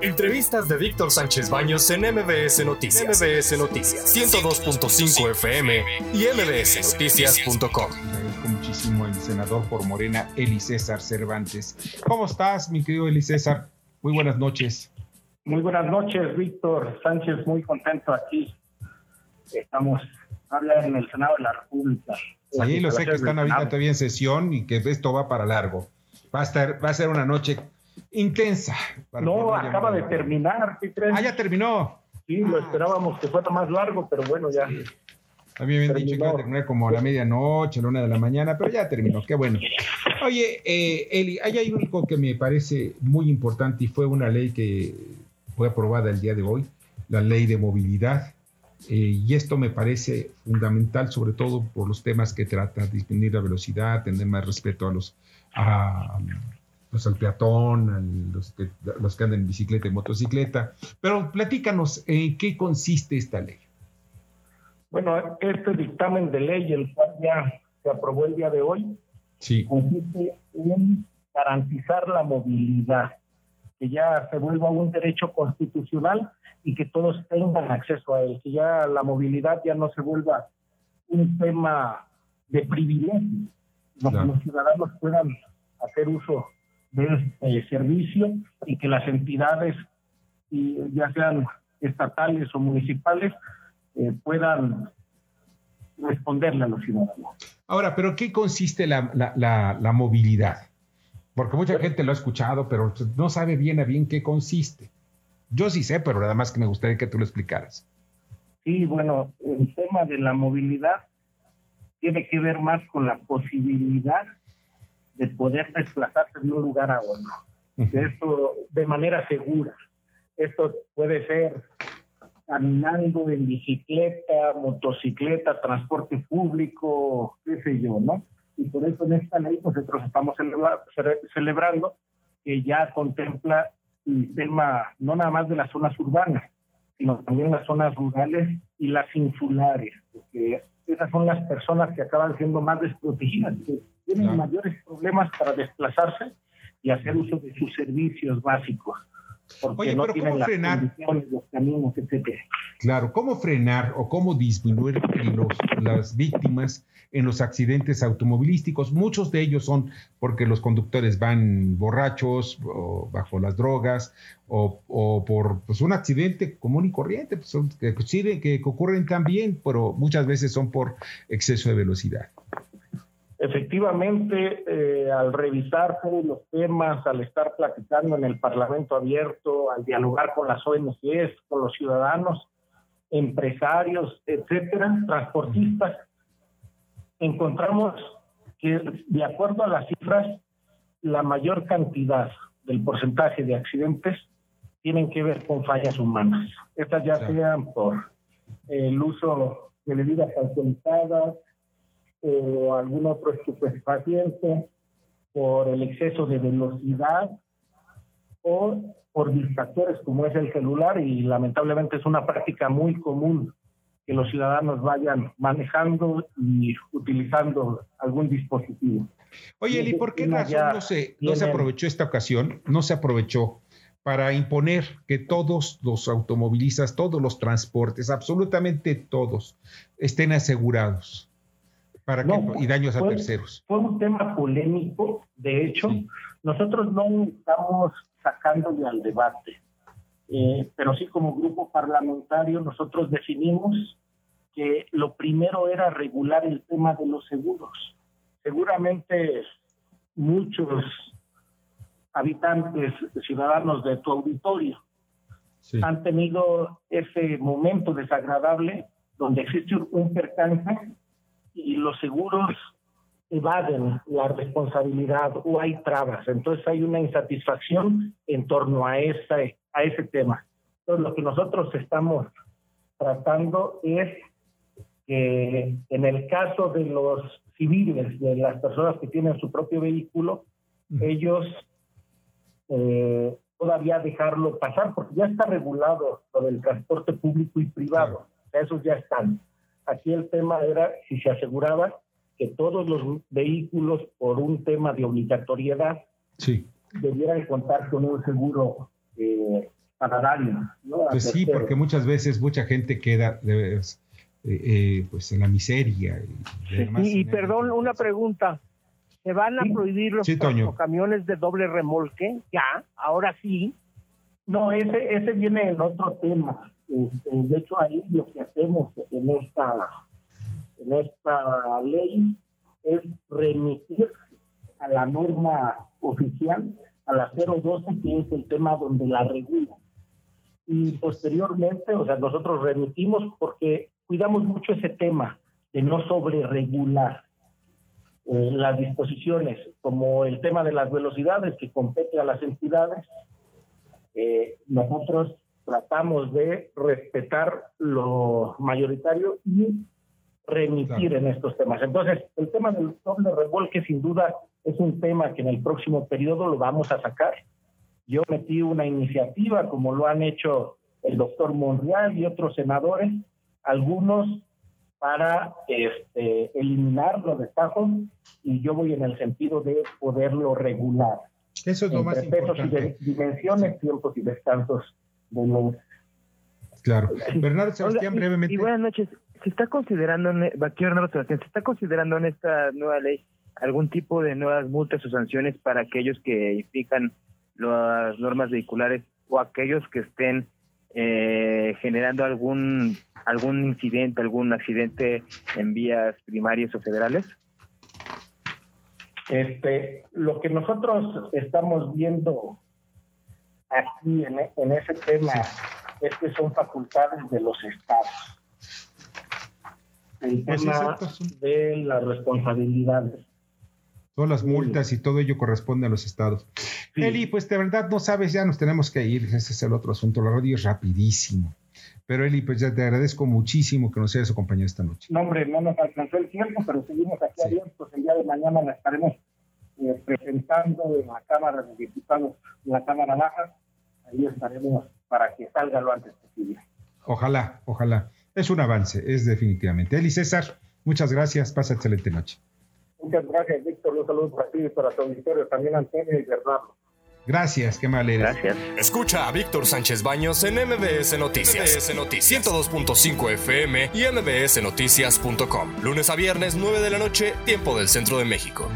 Entrevistas de Víctor Sánchez Baños en MBS Noticias. MBS Noticias 102.5 FM y mbsnoticias.com. Agradezco muchísimo al senador por Morena, Eli César Cervantes. ¿Cómo estás, mi querido Eli César? Muy buenas noches. Muy buenas noches, Víctor Sánchez, muy contento aquí. Estamos hablando en el Senado de la República. Sí, lo sé que están ahorita todavía en sesión y que esto va para largo. Va a, estar, va a ser una noche intensa. no, acaba de terminar. Ah, ya terminó. Sí, lo esperábamos que fuera más largo, pero bueno, ya. A mí me habían dicho que iba a terminar como a la medianoche, a la una de la mañana, pero ya terminó, qué bueno. Oye, eh, Eli, hay algo que me parece muy importante y fue una ley que fue aprobada el día de hoy, la ley de movilidad. Eh, y esto me parece fundamental, sobre todo por los temas que trata, disminuir la velocidad, tener más respeto a los, a, pues, al peatón, a los, que, los que andan en bicicleta y motocicleta. Pero platícanos, ¿en qué consiste esta ley? Bueno, este dictamen de ley, el cual ya se aprobó el día de hoy, sí. consiste en garantizar la movilidad, que ya se vuelva un derecho constitucional y que todos tengan acceso a él, que ya la movilidad ya no se vuelva un tema de privilegio, que los ciudadanos puedan hacer uso de este servicio y que las entidades, ya sean estatales o municipales, eh, puedan responderle a los ciudadanos. Ahora, ¿pero qué consiste la, la, la, movilidad? Porque mucha gente lo ha escuchado, pero no sabe bien a bien qué consiste. Yo sí sé, pero nada más que me gustaría que tú lo explicaras. Sí, bueno, el tema de la movilidad tiene que ver más con la posibilidad de poder desplazarse de un lugar a otro. Esto de manera segura. Esto puede ser caminando en bicicleta, motocicleta, transporte público, qué sé yo, ¿no? Y por eso en esta ley pues, nosotros estamos celebrando que ya contempla el tema no nada más de las zonas urbanas, sino también las zonas rurales y las insulares, porque esas son las personas que acaban siendo más desprotegidas, que tienen mayores problemas para desplazarse y hacer uso de sus servicios básicos. Oye, pero ¿cómo frenar? Claro, ¿cómo frenar o cómo disminuir las víctimas en los accidentes automovilísticos? Muchos de ellos son porque los conductores van borrachos o bajo las drogas o, por pues, un accidente común y corriente, pues, que, que ocurren también, pero muchas veces son por exceso de velocidad. Efectivamente, eh, al revisar todos los temas, al estar platicando en el Parlamento abierto, al dialogar con las ONGs, con los ciudadanos, empresarios, etcétera, transportistas, encontramos que, de acuerdo a las cifras, la mayor cantidad del porcentaje de accidentes tienen que ver con fallas humanas. Estas ya sean por el uso de bebidas alcoholizadas, o algún otro estupefaciente por el exceso de velocidad o por distractores como es el celular y lamentablemente es una práctica muy común que los ciudadanos vayan manejando y utilizando algún dispositivo. Oye, Eli, ¿por qué razón no se, no se aprovechó esta ocasión? No se aprovechó para imponer que todos los automovilistas, todos los transportes, absolutamente todos, estén asegurados para y daños a terceros. Fue un tema polémico, de hecho, nosotros no estamos sacándole al debate, eh, pero sí como grupo parlamentario nosotros definimos que lo primero era regular el tema de los seguros. Seguramente muchos habitantes, ciudadanos de tu auditorio, han tenido ese momento desagradable donde existe un percance y los seguros evaden la responsabilidad o hay trabas. Entonces hay una insatisfacción en torno a ese, a ese tema. Entonces lo que nosotros estamos tratando es que en el caso de los civiles, de las personas que tienen su propio vehículo, ellos eh, todavía dejarlo pasar, porque ya está regulado lo del transporte público y privado. Esos ya están. Aquí el tema era si se aseguraba que todos los vehículos, por un tema de obligatoriedad, sí. debieran contar con un seguro eh, para daño. Pues sí, porque muchas veces mucha gente queda eh, eh, pues en la miseria. Y, perdón, una pregunta. ¿Se van a prohibir los, camiones de doble remolque? Ya, ahora sí. No, ese, ese viene en otro tema. Este, de hecho, ahí lo que hacemos en esta, en esta ley es remitir a la norma oficial, a la 012, que es el tema donde la regula. Y posteriormente, o sea, nosotros remitimos porque cuidamos mucho ese tema de no sobreregular eh, las disposiciones, como el tema de las velocidades que compete a las entidades. Eh, nosotros tratamos de respetar lo mayoritario y remitir en estos temas. Entonces, el tema del doble revuelque sin duda es un tema que en el próximo periodo lo vamos a sacar. Yo metí una iniciativa, como lo han hecho el doctor Monreal y otros senadores, algunos para este, eliminar los destacos y yo voy en el sentido de poderlo regular. Eso es lo más importante. Y dimensiones, tiempos y descansos de los... Claro. Bernardo Sebastián, brevemente. Y buenas noches se está considerando, se está considerando en esta nueva ley algún tipo de nuevas multas o sanciones para aquellos que implican las normas vehiculares o aquellos que estén eh, generando algún algún incidente, algún accidente en vías primarias o federales? Este, lo que nosotros estamos viendo aquí en, en ese tema es que son facultades de los estados el pues tema de las responsabilidades. Todas las multas y todo ello corresponde a los estados. Eli, pues de verdad no sabes, ya nos tenemos que ir, ese es el otro asunto, la radio es rapidísimo. Pero Eli, pues ya te agradezco muchísimo que nos hayas acompañado esta noche. No, hombre, no nos alcanzó el tiempo, pero seguimos aquí abiertos. El día de mañana la estaremos eh, presentando en la Cámara de Diputados, en la Cámara Baja. Ahí estaremos para que salga lo antes posible. Ojalá, ojalá es un avance, es definitivamente. Eli César, muchas gracias, pasa excelente noche. Muchas gracias, Víctor. Un saludo para ti y para tu auditorio, también Antonio y Bernardo. Gracias, qué mal Gracias. Escucha a Víctor Sánchez Baños en MBS Noticias. MBS Noticias 102.5 FM y MBSNoticias.com. Lunes a viernes, 9 de la noche, tiempo del centro de México.